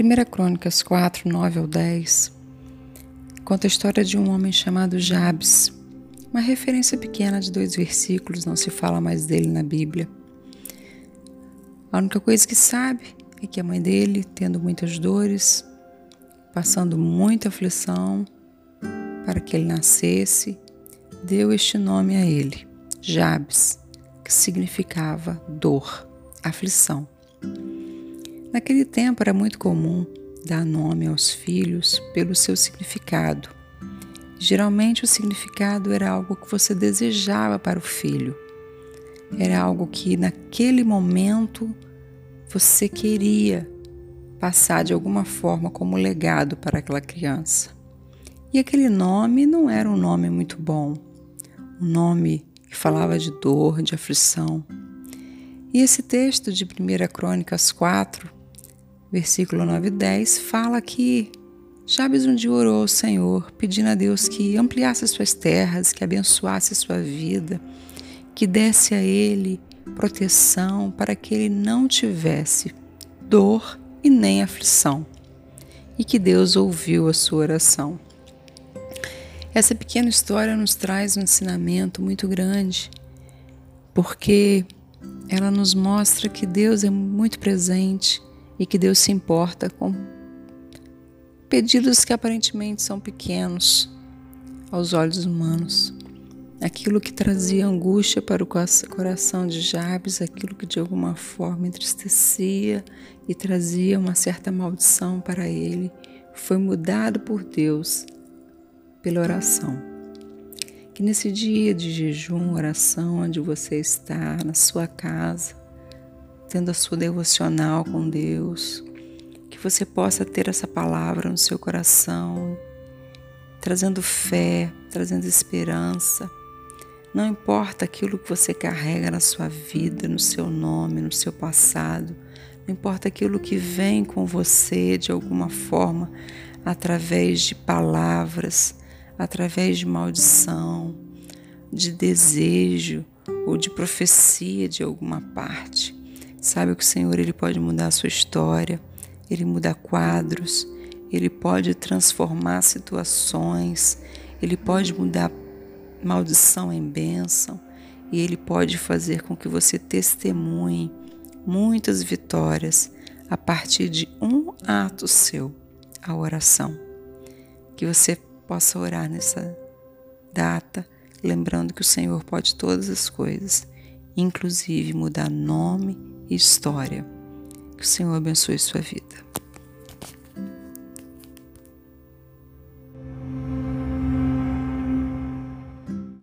1 Crônicas 4, 9 ao 10 conta a história de um homem chamado Jabes. Uma referência pequena de dois versículos, não se fala mais dele na Bíblia. A única coisa que sabe é que a mãe dele, tendo muitas dores, passando muita aflição para que ele nascesse, deu este nome a ele, Jabes, que significava dor, aflição. Naquele tempo era muito comum dar nome aos filhos pelo seu significado. Geralmente, o significado era algo que você desejava para o filho, era algo que naquele momento você queria passar de alguma forma como legado para aquela criança. E aquele nome não era um nome muito bom, um nome que falava de dor, de aflição. E esse texto de 1 Crônicas 4 versículo 9 e 10, fala que Jabes um dia orou ao Senhor, pedindo a Deus que ampliasse suas terras, que abençoasse sua vida, que desse a ele proteção para que ele não tivesse dor e nem aflição. E que Deus ouviu a sua oração. Essa pequena história nos traz um ensinamento muito grande, porque ela nos mostra que Deus é muito presente e que Deus se importa com pedidos que aparentemente são pequenos aos olhos humanos. Aquilo que trazia angústia para o coração de Jabes, aquilo que de alguma forma entristecia e trazia uma certa maldição para ele, foi mudado por Deus pela oração. Que nesse dia de jejum, oração, onde você está, na sua casa, tendo a sua devocional com Deus, que você possa ter essa palavra no seu coração, trazendo fé, trazendo esperança. Não importa aquilo que você carrega na sua vida, no seu nome, no seu passado, não importa aquilo que vem com você de alguma forma, através de palavras, através de maldição, de desejo ou de profecia de alguma parte. Sabe que o Senhor ele pode mudar a sua história, ele muda quadros, ele pode transformar situações, ele pode mudar maldição em bênção e ele pode fazer com que você testemunhe muitas vitórias a partir de um ato seu, a oração. Que você possa orar nessa data, lembrando que o Senhor pode todas as coisas, inclusive mudar nome história. Que o Senhor abençoe sua vida.